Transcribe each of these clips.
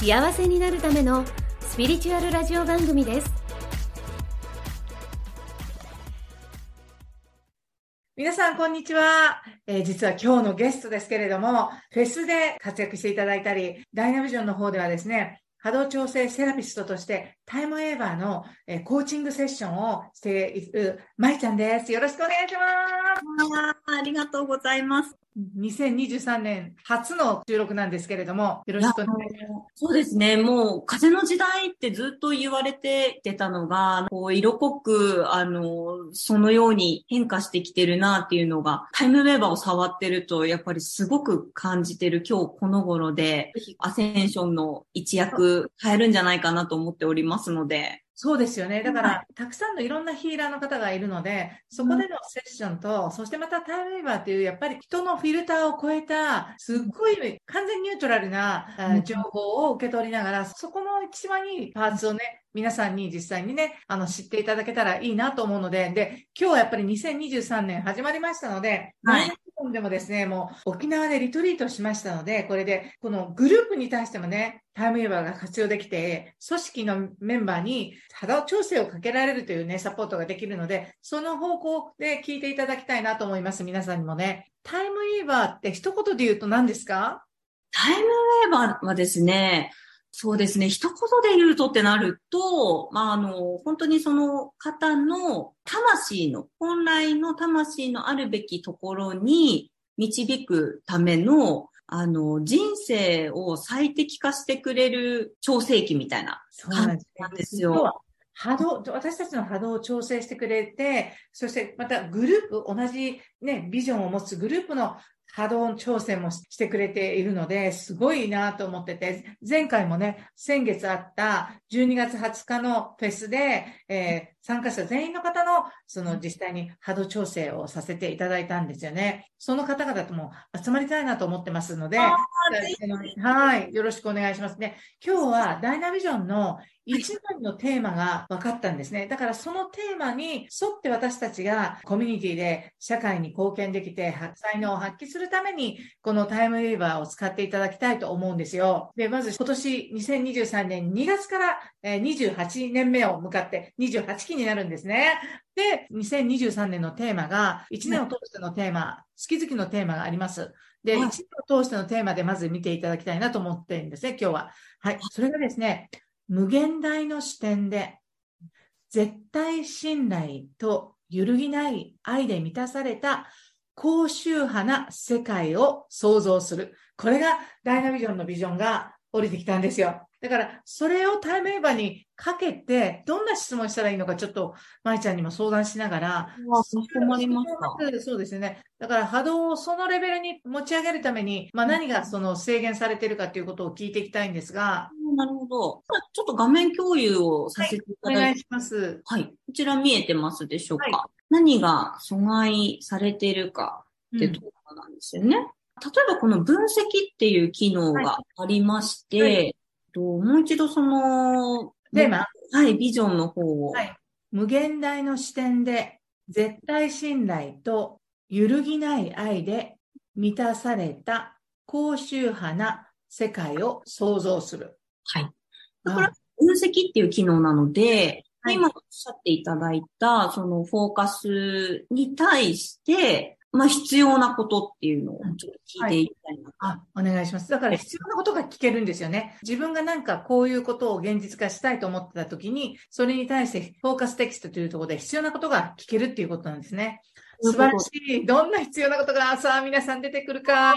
幸せになるためのスピリチュアルラジオ番組です皆さん、こんにちは、えー、実は今日のゲストですけれども、フェスで活躍していただいたり、ダイナビジョンの方ではですね、波動調整セラピストとしてタイムエーバーの、えー、コーチングセッションをしているまいちゃんです。よろしくお願いします。ありがとうございます。2023年初の収録なんですけれども、よろしくお願いします。そうですね。もう、風の時代ってずっと言われててたのが、こう色濃く、あの、そのように変化してきてるなっていうのが、タイムウェーバーを触ってると、やっぱりすごく感じてる今日この頃で、アセンションの一役変えるんじゃないかなと思っておりますので、そうですよね。だから、たくさんのいろんなヒーラーの方がいるので、そこでのセッションと、うん、そしてまたタイムウェーバーっていう、やっぱり人のフィルターを超えた、すっごい完全ニュートラルな、うん、情報を受け取りながら、そこの一番いいパーツをね、皆さんに実際にね、あの、知っていただけたらいいなと思うので、で、今日はやっぱり2023年始まりましたので、はい。本でもですね、もう沖縄でリトリートしましたので、これで、このグループに対してもね、タイムウェーバーが活用できて、組織のメンバーに肌調整をかけられるというね、サポートができるので、その方向で聞いていただきたいなと思います。皆さんにもね。タイムウェーバーって一言で言うと何ですか？タイムウェーバーはですね、そうですね。一言で言うとってなると、まあ、あの、本当にその方の魂の、本来の魂のあるべきところに導くための、あの、人生を最適化してくれる調整器みたいな感じなんですよ。波動、私たちの波動を調整してくれて、そしてまたグループ、同じね、ビジョンを持つグループの波動調整もしてくれているので、すごいなと思ってて、前回もね、先月あった12月20日のフェスで、えー、参加者全員の方の、その実際に波動調整をさせていただいたんですよね。その方々とも集まりたいなと思ってますので、はい、よろしくお願いしますね。今日はダイナビジョンの一番のテーマが分かったんですね。だからそのテーマに沿って私たちがコミュニティで社会に貢献できて、才能を発揮するために、このタイムウェーバーを使っていただきたいと思うんですよ。で、まず今年2023年2月から28年目を向かって28期になるんですね。で、2023年のテーマが、1年を通してのテーマ、月々のテーマがあります。で、1年を通してのテーマでまず見ていただきたいなと思ってるんですね、今日は。はい。それがですね、無限大の視点で、絶対信頼と揺るぎない愛で満たされた高周波な世界を創造する。これがダイナビジョンのビジョンが降りてきたんですよ。だから、それをタイムエーバーにかけて、どんな質問したらいいのか、ちょっと、舞ちゃんにも相談しながら。かしこまりました。そうですね。だから、波動をそのレベルに持ち上げるために、まあ、何がその制限されているかということを聞いていきたいんですが。なるほど。ちょっと画面共有をさせていただいて、はい、お願いします。はい。こちら見えてますでしょうか？はい、何が阻害されているかってところなんですよね。うん、例えばこの分析っていう機能がありまして、はいと、もう一度その、テーマはい、ビジョンの方を。はい。無限大の視点で、絶対信頼と揺るぎない愛で満たされた高周波な世界を創造する。はい。だから、分析っていう機能なので、はい、今おっしゃっていただいた、そのフォーカスに対して、まあ、必要なことっていうのをちょっと聞いていきたいな、はい、あ、お願いします。だから必要なことが聞けるんですよね。自分がなんかこういうことを現実化したいと思ってた時に、それに対してフォーカステキストというところで必要なことが聞けるっていうことなんですね。素晴らしい。どんな必要なことがさあ皆さん出てくるか、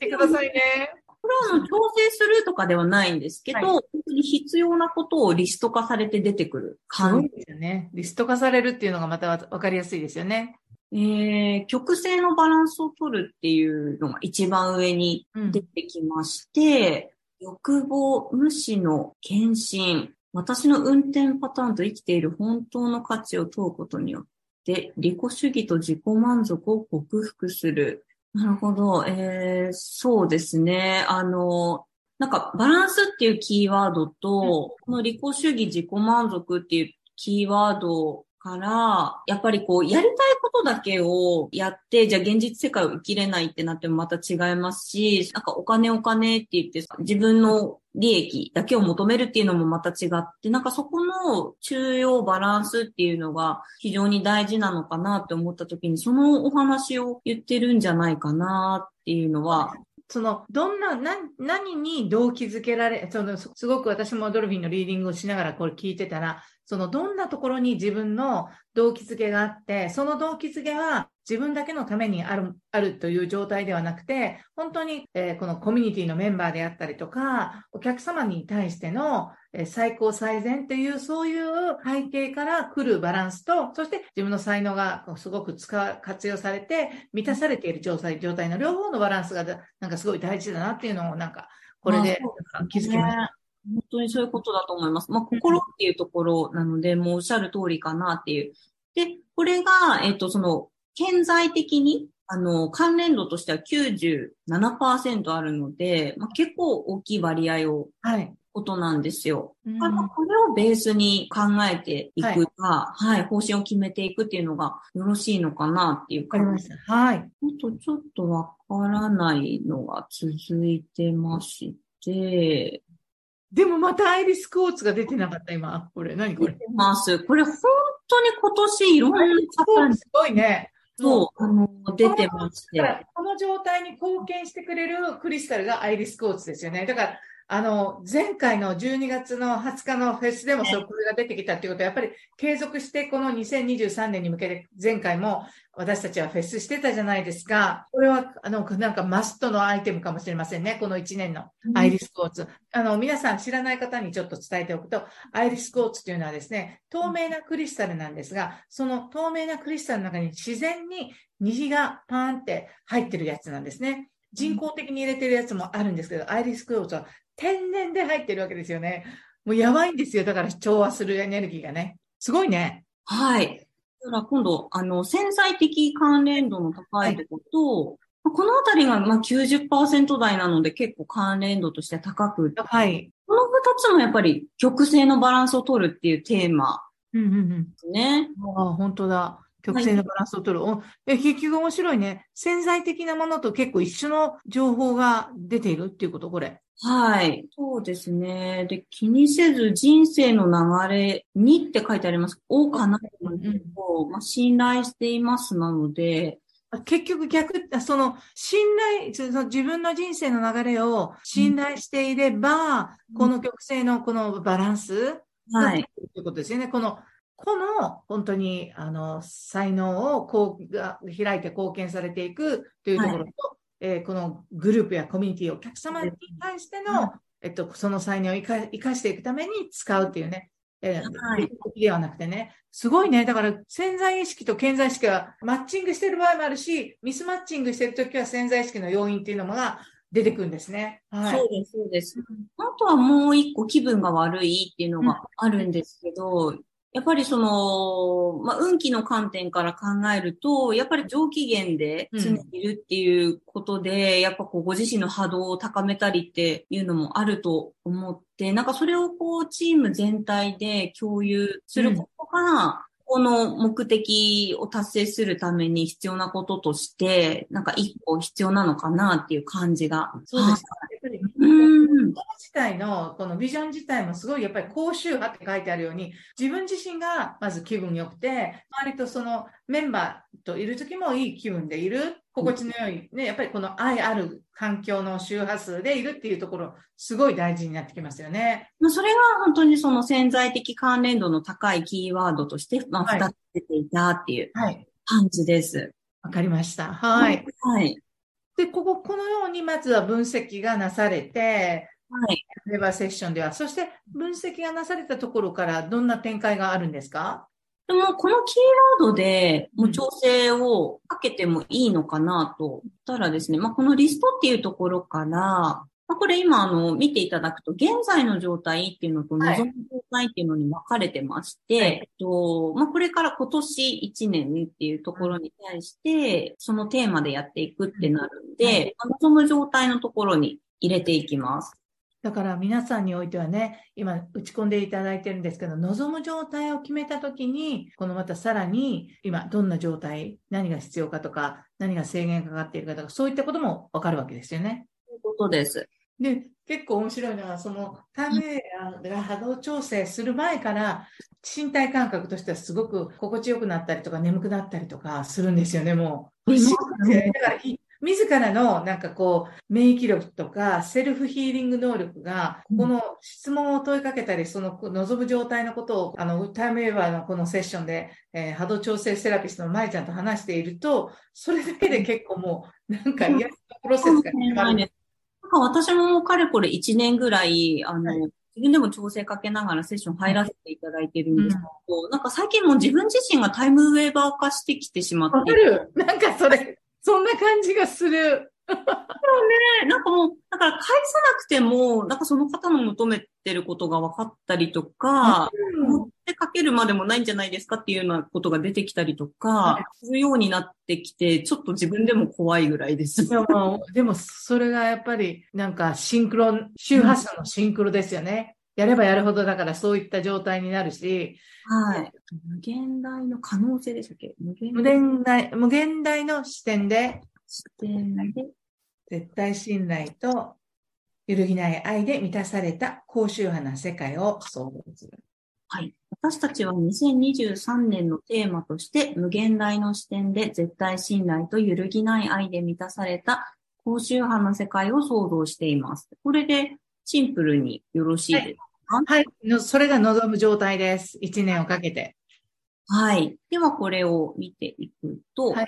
見てくださいね。これは調整するとかではないんですけど、はい、本当に必要なことをリスト化されて出てくる感じ。ですよね。リスト化されるっていうのがまたわかりやすいですよね。えー、曲線のバランスを取るっていうのが一番上に出てきまして、欲望、無視の献身。私の運転パターンと生きている本当の価値を問うことによって、利己主義と自己満足を克服する。なるほど。えー、そうですね。あの、なんか、バランスっていうキーワードと、この利己主義、自己満足っていうキーワードから、やっぱりこう、やりたいことだけをやって、じゃあ現実世界を生きれないってなってもまた違いますし、なんかお金お金って言って、自分の利益だけを求めるっていうのもまた違って、なんかそこの中央バランスっていうのが非常に大事なのかなって思った時に、そのお話を言ってるんじゃないかなっていうのは、その、どんな、な、何に動機づけられ、その、すすごく私もドルフィンのリーディングをしながらこれ聞いてたら、その、どんなところに自分の動機づけがあって、その動機づけは自分だけのためにある、あるという状態ではなくて、本当に、えーこのコミュニティのメンバーであったりとか、お客様に対しての、えー最高最善っていう、そういう背景から来るバランスと、そして自分の才能がすごく使う、活用されて、満たされている状態、状態の両方のバランスがだ、なんかすごい大事だなっていうのを、なんか、これで気づきました。本当にそういうことだと思います。まあ、心っていうところなので、もうおっしゃる通りかなっていう。で、これが、えっ、と、その、顕在的に、あの、関連度としては97%あるので、まあ、結構大きい割合を、はい。ことなんですよ。うんまあこれをベースに考えていくか、はい、方針を決めていくっていうのがよろしいのかなっていうわかりました。はい。あとちょっとわからないのが続いてまして、でもまたアイリスクォーツが出てなかった、今。これ、何これ？ます。これ本当に今年いろんな方にすごいね。そう、あの、出てましだからて。この状態に貢献してくれるクリスタルがアイリスクォーツですよね。だから、あの、前回の12月の20日のフェスでもそこれが出てきたっていうことは、やっぱり継続してこの2023年に向けて、前回も私たちはフェスしてたじゃないですか。これは、あの、なんかマストのアイテムかもしれませんね。この1年のアイリスクォーツ。あの、皆さん知らない方にちょっと伝えておくと、アイリスクォーツというのはですね、透明なクリスタルなんですが、その透明なクリスタルの中に自然に虹がパーンって入ってるやつなんですね。人工的に入れてるやつもあるんですけど、アイリスクォーツは天然で入ってるわけですよね。もうやばいんですよ。だから調和するエネルギーがね。すごいね。はい。だから今度、あの、潜在的関連度の高いところと、まあこのあたりがまあ90%台なので結構関連度として高く、はい。この二つもやっぱり曲線のバランスを取るっていうテーマうんうんうん。ああ、本当だ。曲線のバランスを取る。おえ結局面白いね。潜在的なものと結構一緒の情報が出ているっていうこと、これ。はい。そうですね。で、気にせず人生の流れにって書いてあります。をかなというのを、まあ、信頼していますなので、あ結局逆、あその、信頼、その自分の人生の流れを信頼していれば、うんこの曲線のこのバランスがはい。ということですよね。この、この、本当に、あの、才能をこうが開いて貢献されていくというところと、えーこのグループやコミュニティ、お客様に対しての、はえっと、その才能を生か生かしていくために使うっていうね、えーはいではなくてね、すごいね。だから、潜在意識と顕在意識はマッチングしている場合もあるし、ミスマッチングしているときは潜在意識の要因っていうのが出てくるんですね。はい。そうです、そうです。あとはもう一個気分が悪いっていうのがあるんですけど、やっぱりその、まあ、運気の観点から考えると、やっぱり上機嫌で常にいるっていうことで、やっぱこうご自身の波動を高めたりっていうのもあると思って、なんかそれをこうチーム全体で共有することが、この目的を達成するために必要なこととして、なんか一個必要なのかなっていう感じが。そうです。やっぱりうん。自体の、このビジョン自体もすごいやっぱり高周波って書いてあるように、自分自身がまず気分良くて、周りとそのメンバーといる時もいい気分でいる、心地の良い、ね、やっぱりこの愛ある環境の周波数でいるっていうところ、すごい大事になってきますよね。まあ、それが本当にその潜在的関連度の高いキーワードとして、まあ、はい二つ出ていたっていうはい。感じです。わかりました。はい。。はい。で、ここ、このようにまずは分析がなされて、はい。レバーセッションでは、そして分析がなされたところからどんな展開があるんですか？でも、このキーワードでもう調整をかけてもいいのかなとたらですね、まあ、このリストっていうところから、まあ、これ今、あの、見ていただくと、現在の状態っていうのと、望む状態っていうのに分かれてまして、はい、えっと、まあ、これから今年1年っていうところに対して、そのテーマでやっていくってなるんで、はい、望む状態のところに入れていきます。だから皆さんにおいてはね、今打ち込んでいただいてるんですけど、望む状態を決めたときに、このまたさらに今どんな状態、何が必要かとか、何が制限かかっているかとか、そういったこともわかるわけですよね。そういうことです。で、結構面白いのは、そのタイムエアが波動調整する前から、身体感覚としてはすごく心地よくなったりとか、眠くなったりとかするんですよね、もう。だから自らのなんかこう、免疫力とか、セルフヒーリング能力が、この質問を問いかけたり、その望む状態のことを、あの、タイムウェーバーのこのセッションで、えー、波動調整セラピストの舞ちゃんと話していると、それだけで結構もう、なんか癒しのプロセスが始まる。なんか私もかれこれ1年ぐらい、あの、はい。自分でも調整かけながらセッション入らせていただいてるんですけど、うん、なんか最近も自分自身がタイムウェーバー化してきてしまって。わかる。なんかそれ、そんな感じがする。でもね、なんかもう、だから返さなくても、なんかその方の求めてることが分かったりとか、うん、持ってかけるまでもないんじゃないですかっていうようなことが出てきたりとか、するようになってきて、ちょっと自分でも怖いぐらいです。でも、でもそれがやっぱり、なんかシンクロ、周波数のシンクロですよね。やればやるほどだからそういった状態になるし。はい。無限大の可能性でしたっけ？無限大無限大の視点で、視点で、絶対信頼と揺るぎない愛で満たされた高周波な世界を創造する。はい。私たちは2023年のテーマとして、無限大の視点で絶対信頼と揺るぎない愛で満たされた高周波の世界を創造しています。これでシンプルによろしいですかはい。はい、それが望む状態です。1年をかけて。はい。では、これを見ていくと、はい。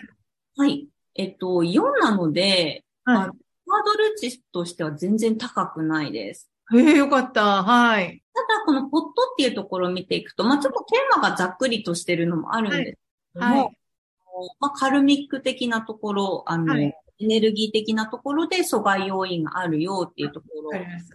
はい。えっと、4なので、はい、ハードル値としては全然高くないです。へえ、よかった。はい。ただ、このポットっていうところを見ていくと、まあ、ちょっとテーマがざっくりとしてるのもあるんですけども、はい、まあ、カルミック的なところ、あの、はい、エネルギー的なところで阻害要因があるよっていうところなんです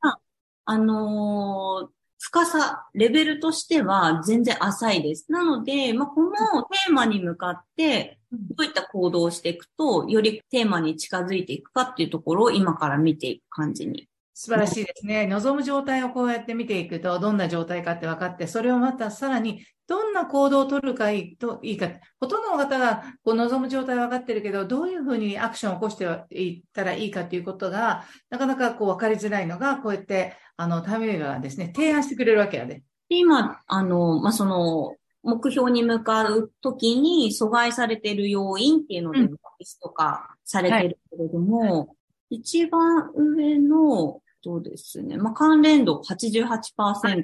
が、あのー、深さ、レベルとしては全然浅いです。なので、まあ、このテーマに向かって、どういった行動をしていくと、よりテーマに近づいていくかっていうところを今から見ていく感じに素晴らしいですね。望む状態をこうやって見ていくと、どんな状態かって分かって、それをまたさらにどんな行動を取るかいいといいか。ほとんどの方がこう望む状態は分かってるけど、どういうふうにアクションを起こしていったらいいかということが、なかなかこう分かりづらいのが、こうやって、あの、タメがですね、提案してくれるわけやで。今、あの、まあ、その、目標に向かうときに阻害されている要因っていうので、リスト化されてるけれども、はい、一番上のとですね、まあ、関連度88%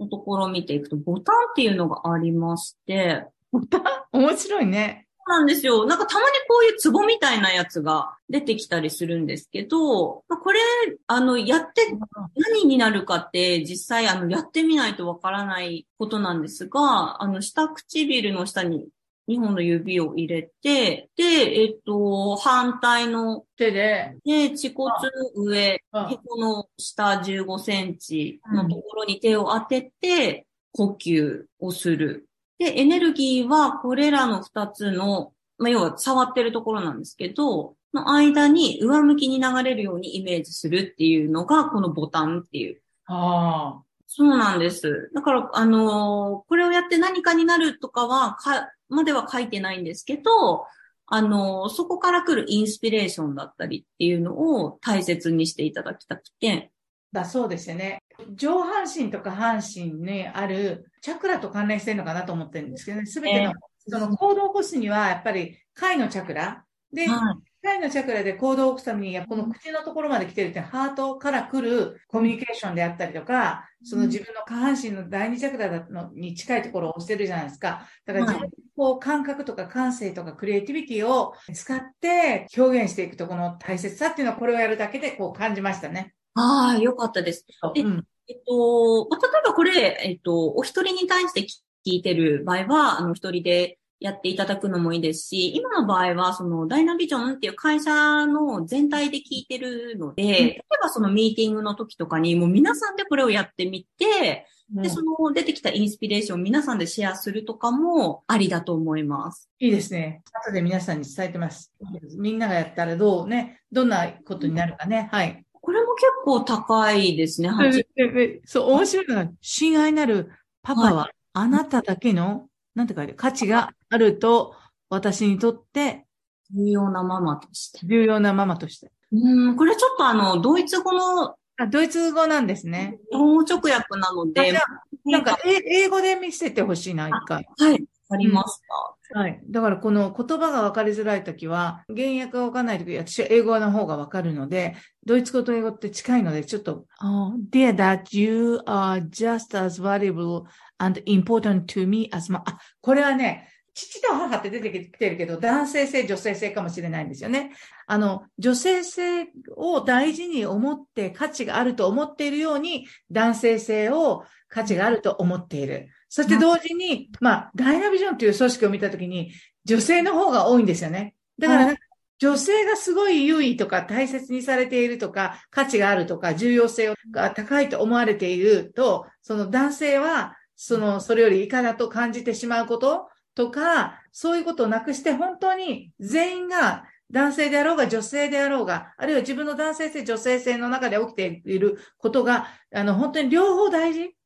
のところを見ていくと、ボタンっていうのがありまして、ボタン？面白いね。そうなんですよ。なんかたまにこういうツボみたいなやつが出てきたりするんですけど、まあ、これ、あの、やって何になるかって実際あの、やってみないとわからないことなんですが、あの、下唇の下に2本の指を入れて、で、えっと、反対の手で、で、恥骨の上、へこの下15センチのところに手を当てて、呼吸をする。で、エネルギーはこれらの2つの、まあ、要は触ってるところなんですけど、の間に上向きに流れるようにイメージするっていうのが、このボタンっていう。ああ。そうなんです。だから、あのー、これをやって何かになるとかは、か、までは書いてないんですけど、あの、そこから来るインスピレーションだったりっていうのを大切にしていただきたくて。だそうですよね。上半身とか半身にあるチャクラと関連してるのかなと思ってるんですけどね。すべての、その行動を起こすには、やっぱり貝のチャクラで、はい、体のチャクラで行動を起こすために、この口のところまで来てるって、ハートから来るコミュニケーションであったりとか、その自分の下半身の第二チャクラのに近いところを押してるじゃないですか。だから自分こう感覚とか感性とかクリエイティビティを使って表現していくとこの大切さっていうのはこれをやるだけでこう感じましたね。ああ、よかったです。うん、えっと、まあ、例えばこれ、えっと、お一人に対して聞いてる場合は、あの、一人でやっていただくのもいいですし、今の場合は、その、ダイナビジョンっていう会社の全体で聞いてるので、うん、例えばそのミーティングの時とかに、もう皆さんでこれをやってみて、うん、で、その出てきたインスピレーションを皆さんでシェアするとかもありだと思います。いいですね。後で皆さんに伝えてます。みんながやったらどうね、どんなことになるかね。はい。これも結構高いですね。そう、面白いのが、親愛なるパパは、あなただけのなんて書いて価値があると、私にとって、重要なママとして。重要なママとして。うん、これちょっとあの、ドイツ語の、あ、ドイツ語なんですね。日本語直訳なので。なんか、英語で見せてほしいな、一回。はい。ありました、うん、はい。だからこの言葉が分かりづらいときは、原訳が分かんないとき、私は英語の方が分かるので、ドイツ語と英語って近いので、ちょっと、oh, dear that you are just as valuable and important to me as my, あ、これはね、父と母って出てきてるけど、男性性、女性性かもしれないんですよね。あの、女性性を大事に思って価値があると思っているように、男性性を価値があると思っている。そして同時に、まあ、ダイナビジョンという組織を見たときに、女性の方が多いんですよね。だから、女性がすごい優位とか大切にされているとか、価値があるとか、重要性が高いと思われていると、その男性はその、それよりいかだと感じてしまうこととか、そういうことをなくして本当に全員が男性であろうが女性であろうが、あるいは自分の男性性、女性性の中で起きていることが、あの、本当に両方大事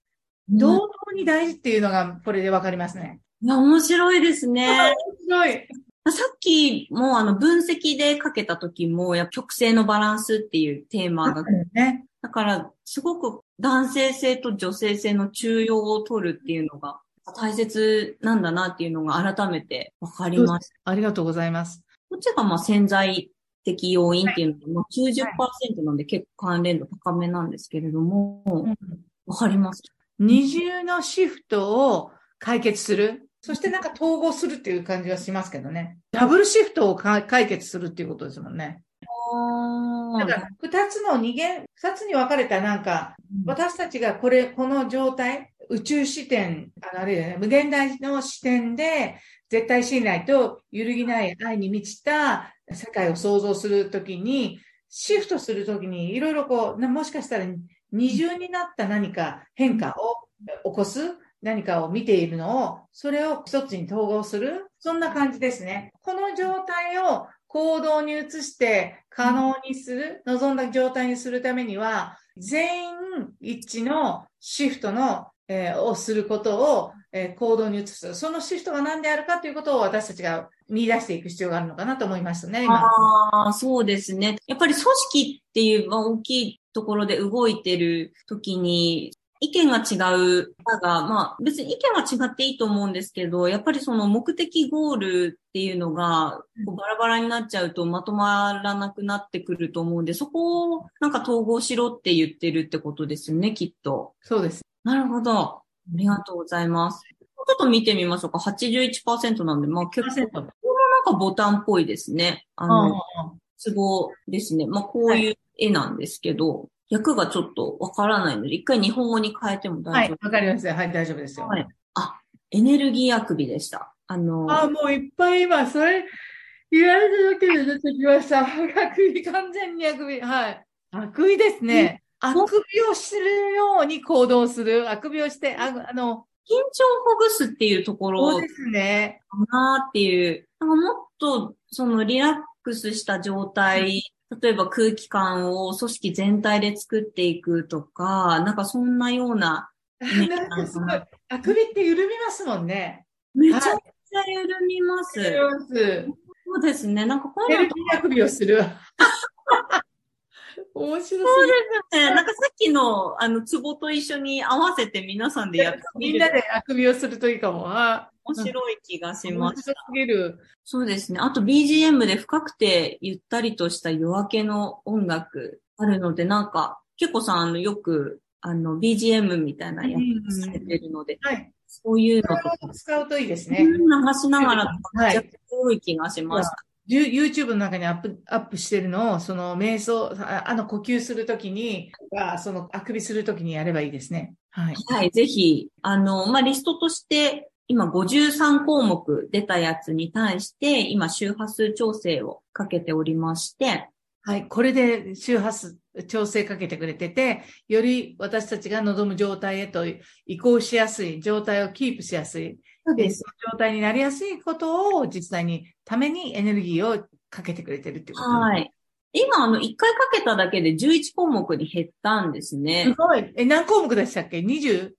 同等に大事っていうのが、これでわかりますね。いや、面白いですね。面白い。さっきもあの分析でかけた時も、や曲線のバランスっていうテーマが、ね、だから、すごく男性性と女性性の中庸を取るっていうのが大切なんだなっていうのが改めて分かります。ありがとうございます。こっちがまあ潜在的要因っていうのが90%なんで結構関連度高めなんですけれども、わ、かります二重のシフトを解決する。そしてなんか統合するっていう感じはしますけどね。ダブルシフトを解決するっていうことですもんね。だから、二つの二元、二つに分かれたなんか、私たちがこれ、この状態、宇宙視点、あれだね、無限大の視点で、絶対信頼と揺るぎない愛に満ちた世界を創造するときに、シフトするときに、いろいろこう、もしかしたら二重になった何か変化を起こす何かを見ているのを、それを一つに統合する。そんな感じですね。この状態を行動に移して可能にする、望んだ状態にするためには、全員一致のシフトの、えー、をすることを、えー、行動に移す。そのシフトが何であるかということを私たちが見出していく必要があるのかなと思いますね、今。ああ、そうですね。やっぱり組織っていう、まあ、大きいところで動いてる時に、意見が違う方が、まあ別に意見は違っていいと思うんですけど、やっぱりその目的ゴールっていうのがこうバラバラになっちゃうとまとまらなくなってくると思うんで、そこをなんか統合しろって言ってるってことですよね、きっと。そうです。なるほど。ありがとうございます。ちょっと見てみましょうか。81%なんで、まあ結構、このなんかボタンっぽいですね。あの、ツボですね。まあこういう絵なんですけど、訳がちょっとわからないので、一回日本語に変えても大丈夫はい、わかりますはい、大丈夫ですよ。はい。あ、エネルギーあくびでした。あのあ、もういっぱい今、それ、言われただけで出てきました。あくび、完全にあくび。はい。あくびですね。あくびをするように行動する。あくびをして、ああの、緊張をほぐすっていうところ。そうですね。かなっていう。なんかもっと、そのリラックスした状態例えば空気感を組織全体で作っていくとか、なんかそんなような。なんかすごい。あくびって緩みますもんね。めちゃくちゃ緩みます。緩みます。そうですね。なんかこういうの。あくびをする。面白そうですね。なんかさっきの、あの、ツボと一緒に合わせて皆さんでやってみる。みんなであくびをするといいかも。あ面白い気がしました。面白すぎる。そうですね。あと BGM で深くてゆったりとした夜明けの音楽あるので、なんか、結構さん、あの、よく、あの、BGM みたいなやつされてるので、はい。そういうのとか。使うといいですね。流しながら、めちゃくちゃ多い気がしました。YouTube の中にアップ、アップしてるのを、その瞑想、あの呼吸するときに、そのあくびするときにやればいいですね。はい。はい、ぜひ、あの、まあ、リストとして今53項目出たやつに対して、今周波数調整をかけておりまして、はい。これで周波数調整かけてくれてて、より私たちが望む状態へと移行しやすい、状態をキープしやすい、そうでその状態になりやすいことを実際にためにエネルギーをかけてくれてるっていうこと。はい。今、あの、1回かけただけで11項目に減ったんですすね。ごい。え、何項目でしたっけ ?20?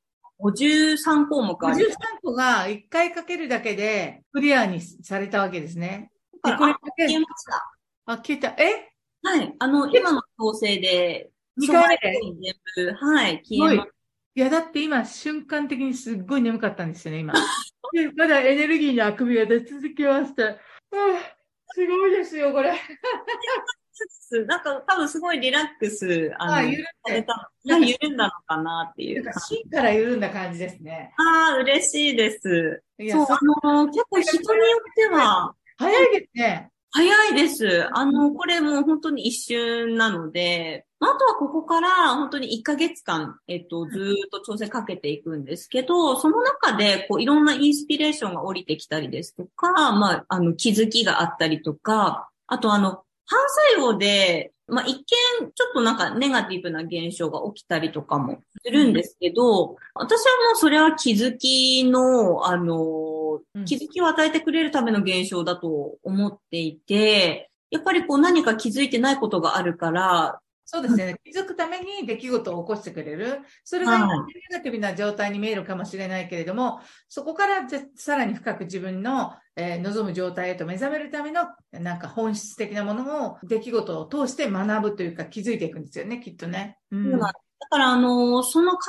53項目あ53る。個が1回かけるだけでクリアにされたわけですね。あ消えけ、ました。あ、消えた。え？はい。あの、今の調整で、二回目で全部、はい、消えましいや、だって今、瞬間的にすっごい眠かったんですよね、今。でまだエネルギーのあくびが出続けました。あすごいですよ、これ。た。なんか、多分すごいリラックス、あの、あ、緩ん緩んだのかなっていう。なんか芯から緩んだ感じですね。ああ、嬉しいです。いや、そう、そあの、結構人によっては、早いですね。早いです。あの、これもう本当に一瞬なので、まああとはここから本当に1ヶ月間、えっと、ずーっと調整かけていくんですけど、その中で、こう、いろんなインスピレーションが降りてきたりですとか、まあ、あの、気づきがあったりとか、あとあの、反作用で、まあ、一見、ちょっとなんかネガティブな現象が起きたりとかもするんですけど、私はもうそれは気づきの、あの、うん。気づきを与えてくれるための現象だと思っていて、やっぱりこう何か気づいてないことがあるから、そうですね。気づくために出来事を起こしてくれる。それがはいネガティブな状態に見えるかもしれないけれども、そこからぜさらに深く自分の、えー望む状態へと目覚めるための、なんか本質的なものを、出来事を通して学ぶというか気づいていくんですよね、きっとね。うんだから、あの、その方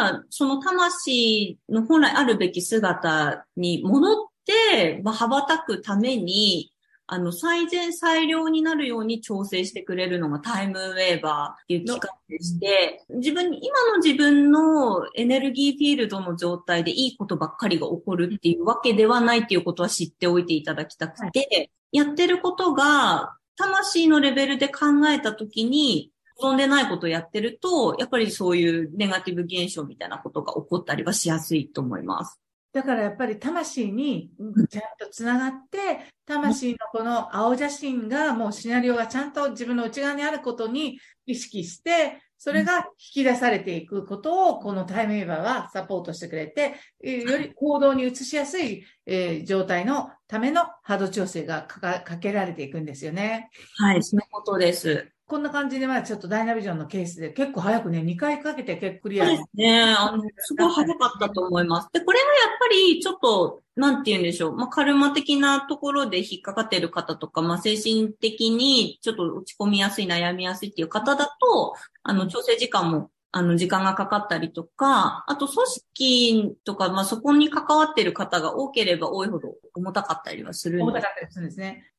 が、その魂の本来あるべき姿に戻って、まあ、羽ばたくために、あの、最善最良になるように調整してくれるのがタイムウェーバーっていう機械でして、自分に、今の自分のエネルギーフィールドの状態でいいことばっかりが起こるっていうわけではないっていうことは知っておいていただきたくて、やってることが、魂のレベルで考えたときに、望んでないことをやってると、やっぱりそういうネガティブ現象みたいなことが起こったりはしやすいと思います。だからやっぱり魂にちゃんとつながって、魂のこの青写真がもうシナリオがちゃんと自分の内側にあることに意識して、それが引き出されていくことをこのタイムウェーバーはサポートしてくれて、えーより行動に移しやすい、えー状態のための波動調整がかかかけられていくんですよね。はい、そういうことです。こんな感じで、まあちょっとダイナビジョンのケースで結構早くね、2回かけて結構クリアにそうですね。あの、すごい早かったと思います。で、これがやっぱりちょっと、なんて言うんでしょう。まあ、カルマ的なところで引っかかっている方とか、まあ、精神的にちょっと落ち込みやすい、悩みやすいっていう方だと、あの、調整時間も、あの、時間がかかったりとか、あと、組織とか、まあ、そこに関わっている方が多ければ多いほど重たかったりはするんです重たかったりするんですね。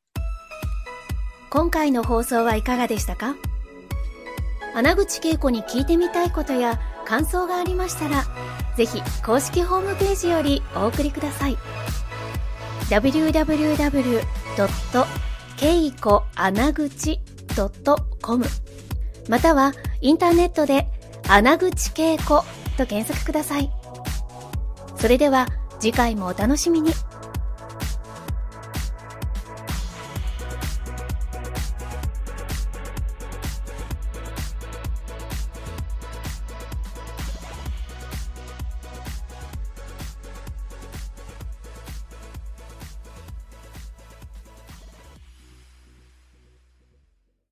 今回の放送はいかがでしたか？穴口恵子に聞いてみたいことや感想がありましたら、ぜひ公式ホームページよりお送りください。www.keikoanaguchi.com またはインターネットで穴口恵子と検索ください。それでは次回もお楽しみに。